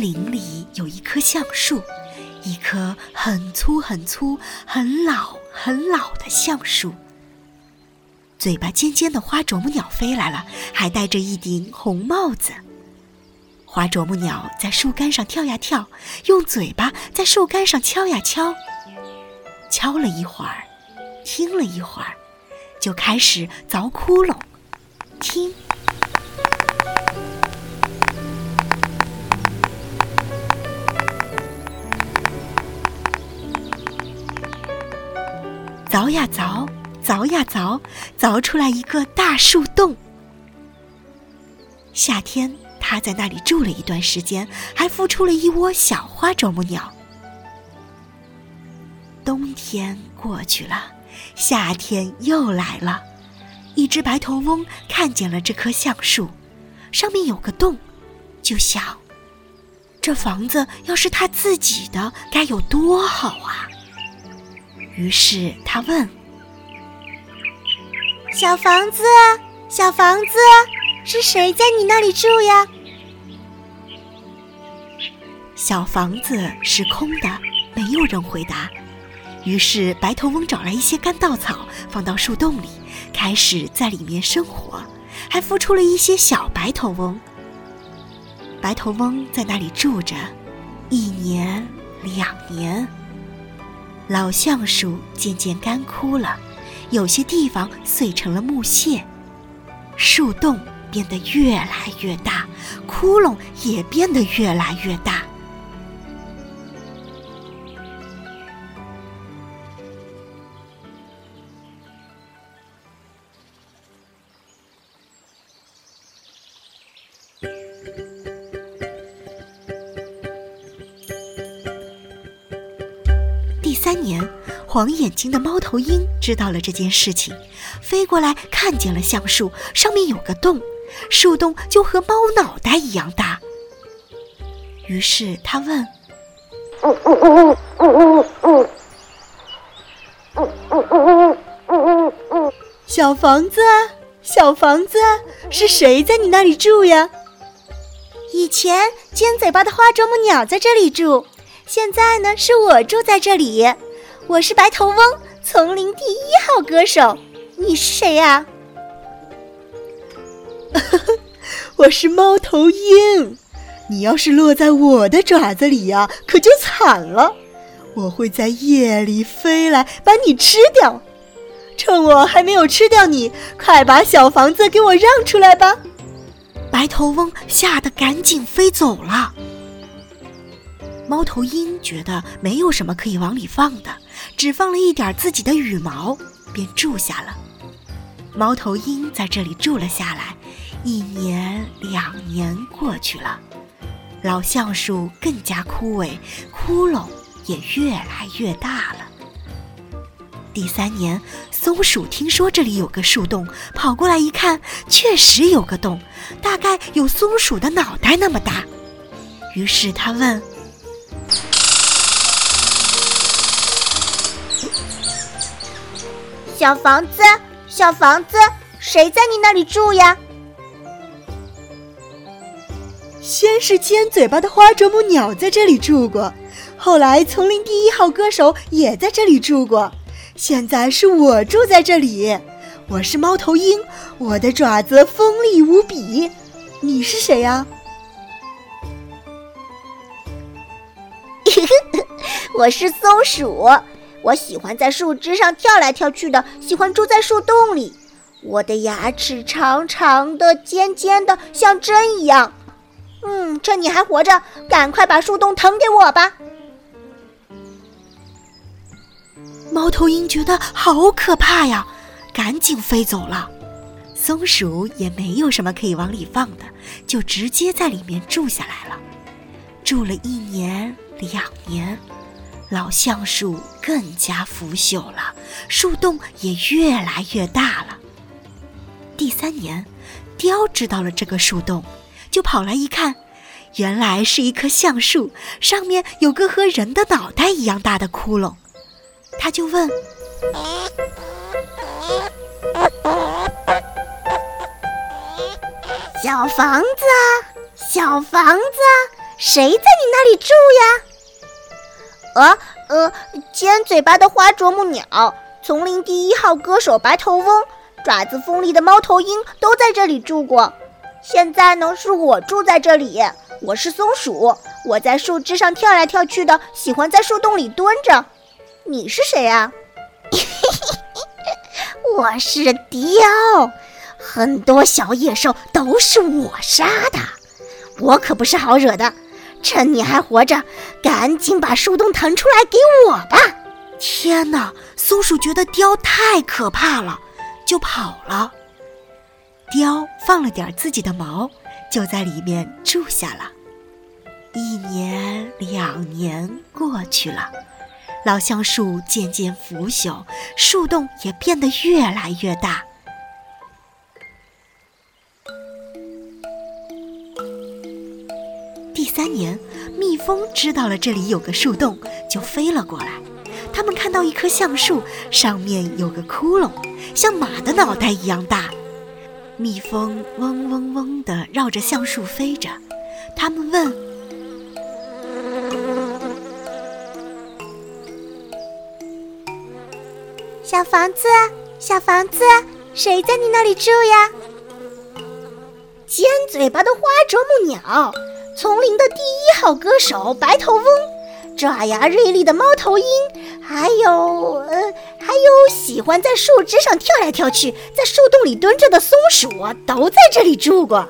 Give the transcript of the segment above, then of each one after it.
林里有一棵橡树，一棵很粗很粗、很老很老的橡树。嘴巴尖尖的花啄木鸟飞来了，还戴着一顶红帽子。花啄木鸟在树干上跳呀跳，用嘴巴在树干上敲呀敲。敲了一会儿，听了一会儿，就开始凿窟窿。听，凿呀凿，凿呀凿，凿出来一个大树洞。夏天。他在那里住了一段时间，还孵出了一窝小花啄木鸟。冬天过去了，夏天又来了。一只白头翁看见了这棵橡树，上面有个洞，就想：这房子要是他自己的，该有多好啊！于是他问：“小房子，小房子。”是谁在你那里住呀？小房子是空的，没有人回答。于是白头翁找来一些干稻草，放到树洞里，开始在里面生活，还孵出了一些小白头翁。白头翁在那里住着，一年、两年，老橡树渐渐干枯了，有些地方碎成了木屑，树洞。变得越来越大，窟窿也变得越来越大。三年，黄眼睛的猫头鹰知道了这件事情，飞过来看见了橡树，上面有个洞。树洞就和猫脑袋一样大，于是他问：“小房子，小房子，是谁在你那里住呀？”以前尖嘴巴的花啄木鸟在这里住，现在呢是我住在这里。我是白头翁，丛林第一号歌手。你是谁呀？我是猫头鹰，你要是落在我的爪子里呀，可就惨了。我会在夜里飞来把你吃掉。趁我还没有吃掉你，快把小房子给我让出来吧！白头翁吓得赶紧飞走了。猫头鹰觉得没有什么可以往里放的，只放了一点自己的羽毛，便住下了。猫头鹰在这里住了下来。一年两年过去了，老橡树更加枯萎，窟窿也越来越大了。第三年，松鼠听说这里有个树洞，跑过来一看，确实有个洞，大概有松鼠的脑袋那么大。于是他问：“小房子，小房子，谁在你那里住呀？”先是尖嘴巴的花啄木鸟在这里住过，后来丛林第一号歌手也在这里住过，现在是我住在这里。我是猫头鹰，我的爪子锋利无比。你是谁呀？我是松鼠，我喜欢在树枝上跳来跳去的，喜欢住在树洞里。我的牙齿长长的、尖尖的，像针一样。嗯，趁你还活着，赶快把树洞腾给我吧！猫头鹰觉得好可怕呀，赶紧飞走了。松鼠也没有什么可以往里放的，就直接在里面住下来了。住了一年两年，老橡树更加腐朽了，树洞也越来越大了。第三年，雕知道了这个树洞。就跑来一看，原来是一棵橡树，上面有个和人的脑袋一样大的窟窿。他就问：“小房子，小房子，谁在你那里住呀？啊，呃，尖嘴巴的花啄木鸟，丛林第一号歌手白头翁，爪子锋利的猫头鹰都在这里住过。现在呢，是我住在这里。我是松鼠，我在树枝上跳来跳去的，喜欢在树洞里蹲着。你是谁呀？我是雕，很多小野兽都是我杀的，我可不是好惹的。趁你还活着，赶紧把树洞腾出来给我吧！天哪，松鼠觉得雕太可怕了，就跑了。雕放了点自己的毛，就在里面住下了。一年、两年过去了，老橡树渐渐腐朽，树洞也变得越来越大。蜂知道了这里有个树洞，就飞了过来。他们看到一棵橡树，上面有个窟窿，像马的脑袋一样大。蜜蜂嗡嗡嗡地绕着橡树飞着，他们问：“小房子，小房子，谁在你那里住呀？”尖嘴巴的花啄木鸟，丛林的第一号歌手白头翁，爪牙锐利的猫头鹰。还有，呃，还有喜欢在树枝上跳来跳去，在树洞里蹲着的松鼠都在这里住过。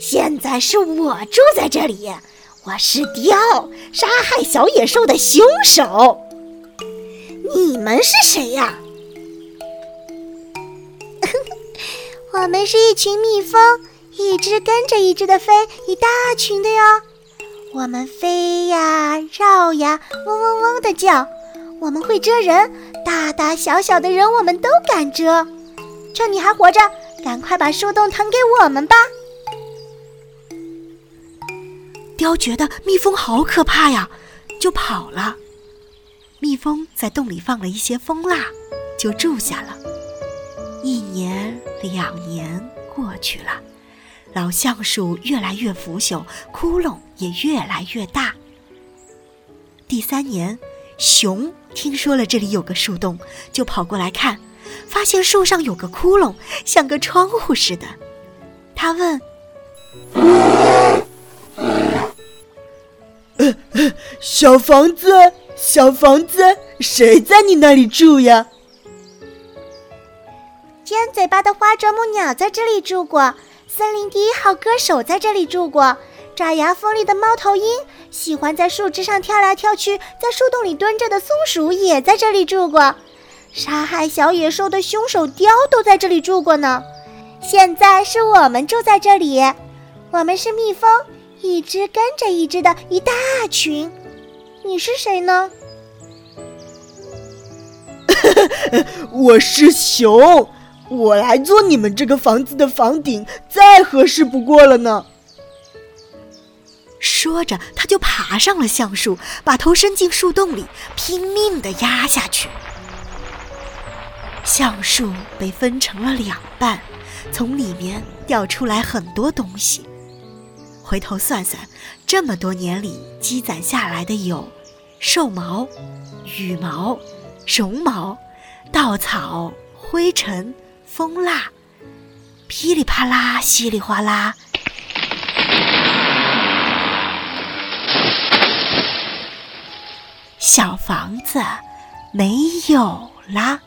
现在是我住在这里，我是雕，杀害小野兽的凶手。你们是谁呀？我们是一群蜜蜂，一只跟着一只的飞，一大群的哟。我们飞呀，绕呀，嗡嗡嗡的叫。我们会蛰人，大大小小的人我们都敢蛰。趁你还活着，赶快把树洞腾给我们吧！雕觉得蜜蜂好可怕呀，就跑了。蜜蜂在洞里放了一些蜂蜡，就住下了。一年、两年过去了，老橡树越来越腐朽，窟窿也越来越大。第三年。熊听说了这里有个树洞，就跑过来看，发现树上有个窟窿，像个窗户似的。他问：“小房子，小房子，谁在你那里住呀？”尖嘴巴的花啄木鸟在这里住过，森林第一号歌手在这里住过。爪牙锋利的猫头鹰，喜欢在树枝上跳来跳去，在树洞里蹲着的松鼠也在这里住过。杀害小野兽的凶手雕都在这里住过呢。现在是我们住在这里，我们是蜜蜂，一只跟着一只的一大群。你是谁呢？我是熊，我来做你们这个房子的房顶，再合适不过了呢。说着，他就爬上了橡树，把头伸进树洞里，拼命地压下去。橡树被分成了两半，从里面掉出来很多东西。回头算算，这么多年里积攒下来的有：兽毛、羽毛、绒毛、稻草、灰尘、风啦，噼里啪啦，稀里哗啦。小房子没有啦。